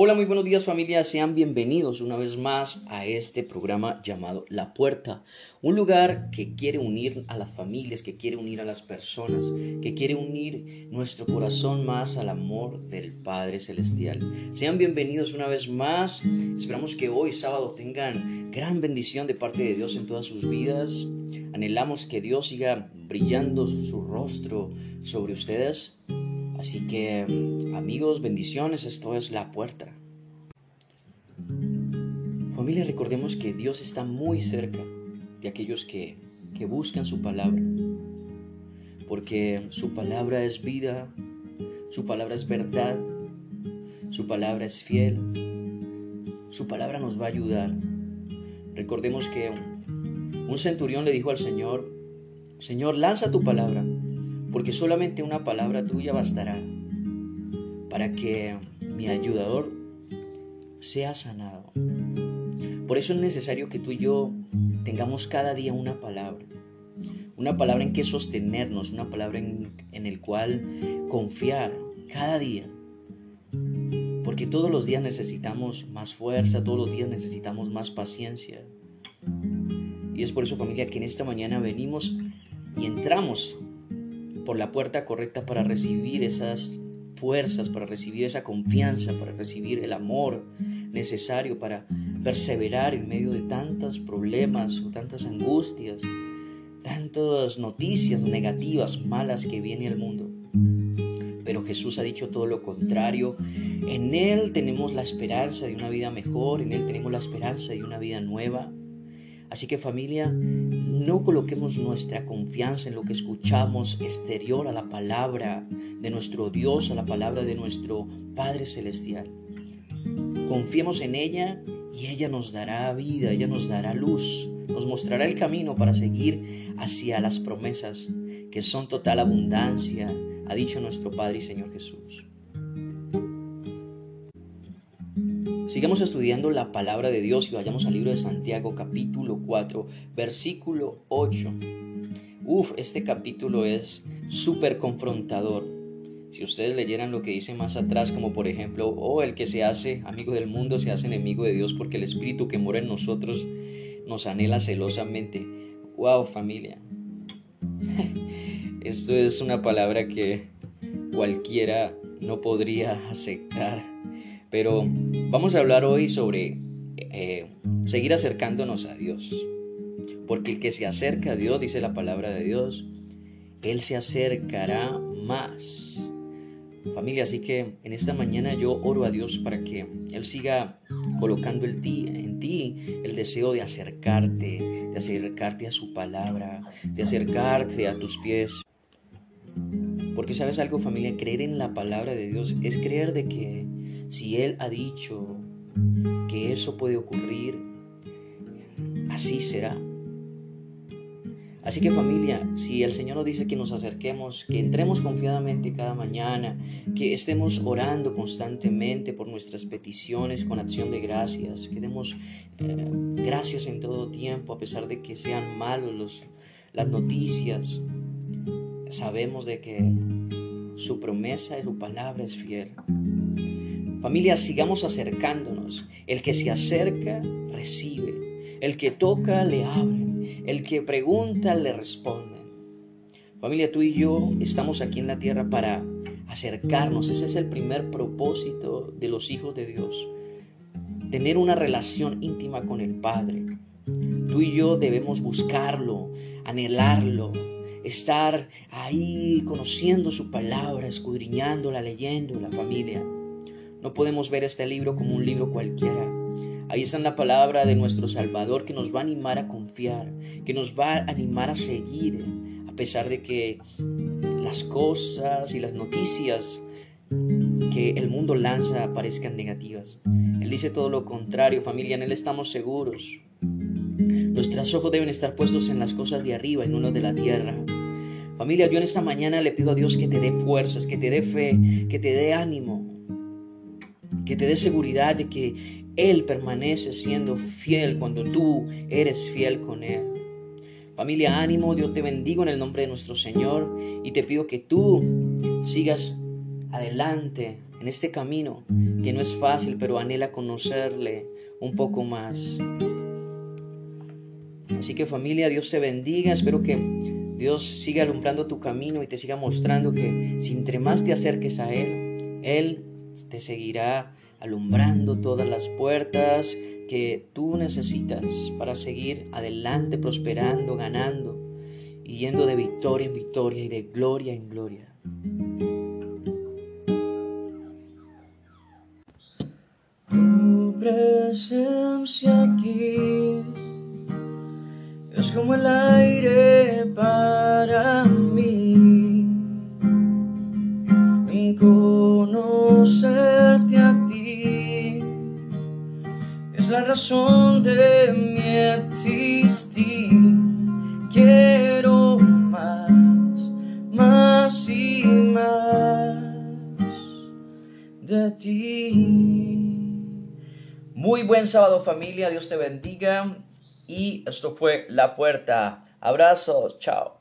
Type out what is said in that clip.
Hola, muy buenos días familia, sean bienvenidos una vez más a este programa llamado La Puerta, un lugar que quiere unir a las familias, que quiere unir a las personas, que quiere unir nuestro corazón más al amor del Padre Celestial. Sean bienvenidos una vez más, esperamos que hoy sábado tengan gran bendición de parte de Dios en todas sus vidas, anhelamos que Dios siga brillando su rostro sobre ustedes Así que amigos, bendiciones, esto es la puerta. Familia, recordemos que Dios está muy cerca de aquellos que, que buscan su palabra, porque su palabra es vida, su palabra es verdad, su palabra es fiel, su palabra nos va a ayudar. Recordemos que un centurión le dijo al Señor, Señor, lanza tu palabra porque solamente una palabra tuya bastará para que mi ayudador sea sanado. Por eso es necesario que tú y yo tengamos cada día una palabra, una palabra en que sostenernos, una palabra en, en el cual confiar cada día. Porque todos los días necesitamos más fuerza, todos los días necesitamos más paciencia. Y es por eso familia que en esta mañana venimos y entramos por la puerta correcta para recibir esas fuerzas, para recibir esa confianza, para recibir el amor necesario para perseverar en medio de tantos problemas o tantas angustias, tantas noticias negativas, malas que viene al mundo. Pero Jesús ha dicho todo lo contrario. En Él tenemos la esperanza de una vida mejor, en Él tenemos la esperanza de una vida nueva. Así que familia, no coloquemos nuestra confianza en lo que escuchamos exterior a la palabra de nuestro Dios, a la palabra de nuestro Padre Celestial. Confiemos en ella y ella nos dará vida, ella nos dará luz, nos mostrará el camino para seguir hacia las promesas que son total abundancia, ha dicho nuestro Padre y Señor Jesús. Sigamos estudiando la palabra de Dios y vayamos al libro de Santiago capítulo 4 versículo 8. Uf, este capítulo es súper confrontador. Si ustedes leyeran lo que dice más atrás, como por ejemplo, oh, el que se hace amigo del mundo se hace enemigo de Dios porque el Espíritu que mora en nosotros nos anhela celosamente. Wow, familia. Esto es una palabra que cualquiera no podría aceptar pero vamos a hablar hoy sobre eh, seguir acercándonos a Dios. Porque el que se acerca a Dios, dice la palabra de Dios, Él se acercará más. Familia, así que en esta mañana yo oro a Dios para que Él siga colocando en ti, en ti el deseo de acercarte, de acercarte a su palabra, de acercarte a tus pies. Porque sabes algo familia, creer en la palabra de Dios es creer de que si Él ha dicho que eso puede ocurrir, así será. Así que familia, si el Señor nos dice que nos acerquemos, que entremos confiadamente cada mañana, que estemos orando constantemente por nuestras peticiones con acción de gracias, que demos eh, gracias en todo tiempo, a pesar de que sean malos las noticias, sabemos de que su promesa y su palabra es fiel. Familia, sigamos acercándonos. El que se acerca, recibe. El que toca, le abre. El que pregunta, le responde. Familia, tú y yo estamos aquí en la tierra para acercarnos. Ese es el primer propósito de los hijos de Dios. Tener una relación íntima con el Padre. Tú y yo debemos buscarlo, anhelarlo, estar ahí conociendo su palabra, escudriñándola, leyendo la familia. No podemos ver este libro como un libro cualquiera. Ahí está la palabra de nuestro Salvador que nos va a animar a confiar, que nos va a animar a seguir, a pesar de que las cosas y las noticias que el mundo lanza parezcan negativas. Él dice todo lo contrario, familia, en Él estamos seguros. Nuestros ojos deben estar puestos en las cosas de arriba no las de la tierra. Familia, yo en esta mañana le pido a Dios que te dé fuerzas, que te dé fe, que te dé ánimo, que te dé seguridad de que Él permanece siendo fiel cuando tú eres fiel con Él. Familia, ánimo, Dios te bendigo en el nombre de nuestro Señor y te pido que tú sigas adelante en este camino que no es fácil, pero anhela conocerle un poco más. Así que familia, Dios te bendiga. Espero que Dios siga alumbrando tu camino y te siga mostrando que si entre más te acerques a Él, Él te seguirá alumbrando todas las puertas que tú necesitas para seguir adelante, prosperando, ganando y yendo de victoria en victoria y de gloria en gloria. Tu presencia aquí es como el aire la razón de mi existir. Quiero más, más y más de ti. Muy buen sábado familia, Dios te bendiga y esto fue La Puerta. Abrazos, chao.